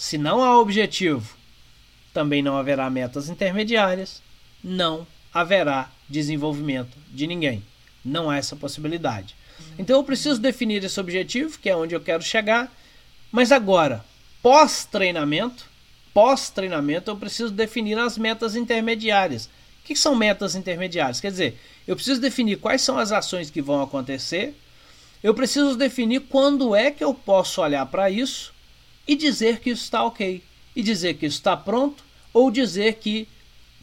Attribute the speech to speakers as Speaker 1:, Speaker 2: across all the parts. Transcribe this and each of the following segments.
Speaker 1: Se não há objetivo, também não haverá metas intermediárias, não haverá desenvolvimento de ninguém. Não há essa possibilidade. Então eu preciso definir esse objetivo, que é onde eu quero chegar, mas agora, pós-treinamento, pós-treinamento, eu preciso definir as metas intermediárias. O que são metas intermediárias? Quer dizer, eu preciso definir quais são as ações que vão acontecer, eu preciso definir quando é que eu posso olhar para isso e dizer que está ok, e dizer que está pronto, ou dizer que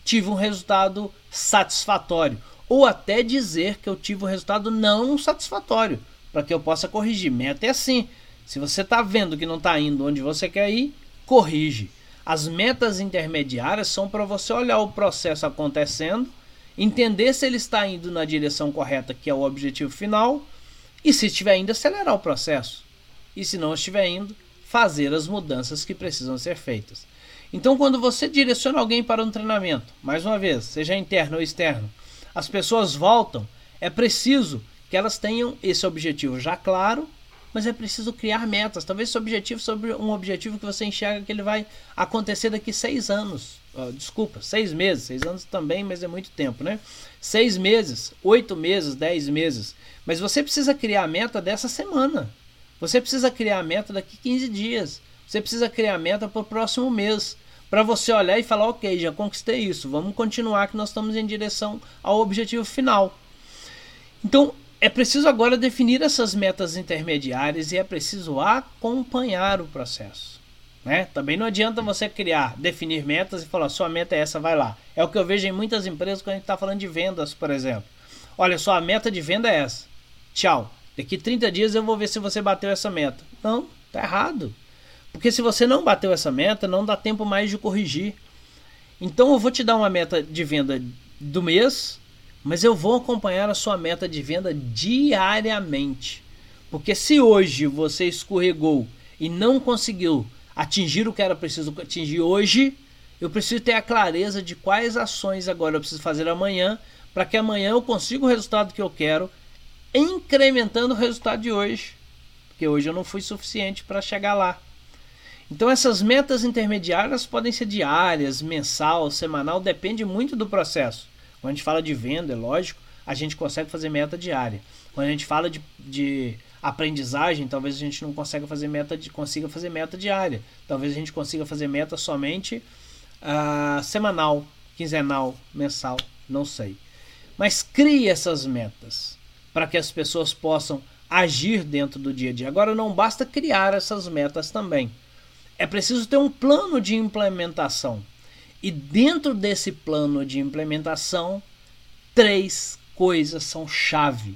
Speaker 1: tive um resultado satisfatório, ou até dizer que eu tive um resultado não satisfatório, para que eu possa corrigir. Meta é assim: se você está vendo que não está indo onde você quer ir, corrige. As metas intermediárias são para você olhar o processo acontecendo, entender se ele está indo na direção correta, que é o objetivo final, e se estiver indo, acelerar o processo. E se não estiver indo, fazer as mudanças que precisam ser feitas. Então, quando você direciona alguém para um treinamento, mais uma vez, seja interno ou externo, as pessoas voltam, é preciso que elas tenham esse objetivo já claro mas é preciso criar metas. Talvez esse objetivo sobre um objetivo que você enxerga que ele vai acontecer daqui seis anos. Uh, desculpa, seis meses, seis anos também, mas é muito tempo, né? Seis meses, oito meses, dez meses. Mas você precisa criar a meta dessa semana. Você precisa criar a meta daqui 15 dias. Você precisa criar a meta para o próximo mês. Para você olhar e falar, ok, já conquistei isso, vamos continuar que nós estamos em direção ao objetivo final. Então, é preciso agora definir essas metas intermediárias e é preciso acompanhar o processo. Né? Também não adianta você criar, definir metas e falar sua meta é essa, vai lá. É o que eu vejo em muitas empresas quando a gente está falando de vendas, por exemplo. Olha só, a meta de venda é essa. Tchau. Daqui 30 dias eu vou ver se você bateu essa meta. Não, tá errado. Porque se você não bateu essa meta, não dá tempo mais de corrigir. Então eu vou te dar uma meta de venda do mês, mas eu vou acompanhar a sua meta de venda diariamente. Porque se hoje você escorregou e não conseguiu atingir o que era preciso atingir hoje, eu preciso ter a clareza de quais ações agora eu preciso fazer amanhã para que amanhã eu consiga o resultado que eu quero, incrementando o resultado de hoje. Porque hoje eu não fui suficiente para chegar lá. Então essas metas intermediárias podem ser diárias, mensal, semanal, depende muito do processo. Quando a gente fala de venda, é lógico, a gente consegue fazer meta diária. Quando a gente fala de, de aprendizagem, talvez a gente não consiga fazer meta, consiga fazer meta diária. Talvez a gente consiga fazer meta somente uh, semanal, quinzenal, mensal, não sei. Mas crie essas metas para que as pessoas possam agir dentro do dia a dia. Agora não basta criar essas metas também. É preciso ter um plano de implementação. E dentro desse plano de implementação, três coisas são chave.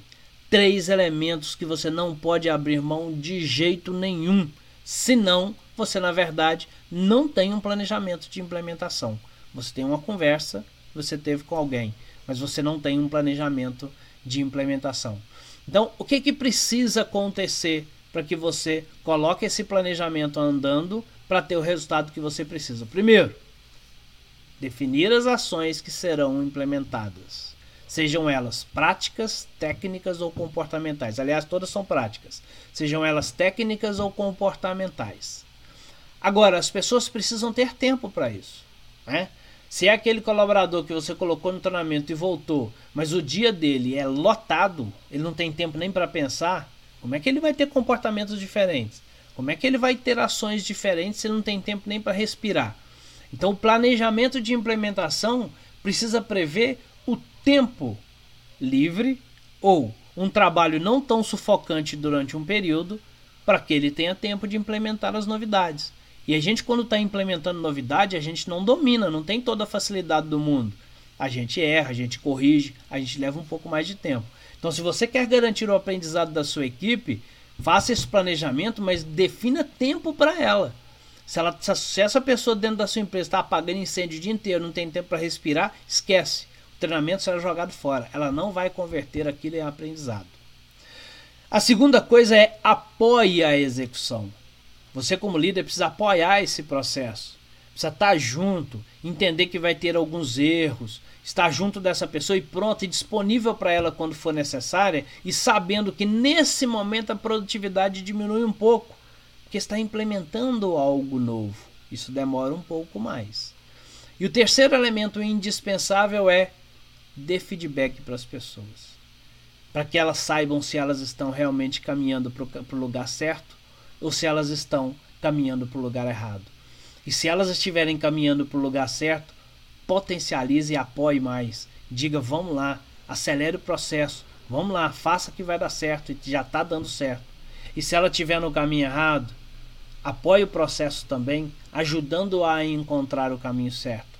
Speaker 1: Três elementos que você não pode abrir mão de jeito nenhum. Senão, você na verdade não tem um planejamento de implementação. Você tem uma conversa, você teve com alguém, mas você não tem um planejamento de implementação. Então, o que, que precisa acontecer para que você coloque esse planejamento andando para ter o resultado que você precisa? Primeiro, definir as ações que serão implementadas, sejam elas práticas, técnicas ou comportamentais. Aliás, todas são práticas, sejam elas técnicas ou comportamentais. Agora, as pessoas precisam ter tempo para isso. Né? Se é aquele colaborador que você colocou no treinamento e voltou, mas o dia dele é lotado, ele não tem tempo nem para pensar, como é que ele vai ter comportamentos diferentes? Como é que ele vai ter ações diferentes se ele não tem tempo nem para respirar? Então, o planejamento de implementação precisa prever o tempo livre ou um trabalho não tão sufocante durante um período para que ele tenha tempo de implementar as novidades. E a gente, quando está implementando novidade, a gente não domina, não tem toda a facilidade do mundo. A gente erra, a gente corrige, a gente leva um pouco mais de tempo. Então, se você quer garantir o aprendizado da sua equipe, faça esse planejamento, mas defina tempo para ela. Se, ela, se essa pessoa dentro da sua empresa está apagando incêndio o dia inteiro, não tem tempo para respirar, esquece. O treinamento será jogado fora. Ela não vai converter aquilo em aprendizado. A segunda coisa é apoie a execução. Você, como líder, precisa apoiar esse processo. Precisa estar junto, entender que vai ter alguns erros, estar junto dessa pessoa e pronto e disponível para ela quando for necessária e sabendo que nesse momento a produtividade diminui um pouco porque está implementando algo novo. Isso demora um pouco mais. E o terceiro elemento indispensável é dê feedback para as pessoas. Para que elas saibam se elas estão realmente caminhando para o lugar certo ou se elas estão caminhando para o lugar errado. E se elas estiverem caminhando para o lugar certo, potencialize e apoie mais. Diga, vamos lá, acelere o processo, vamos lá, faça que vai dar certo e já está dando certo. E se ela estiver no caminho errado, apoie o processo também, ajudando-a a encontrar o caminho certo.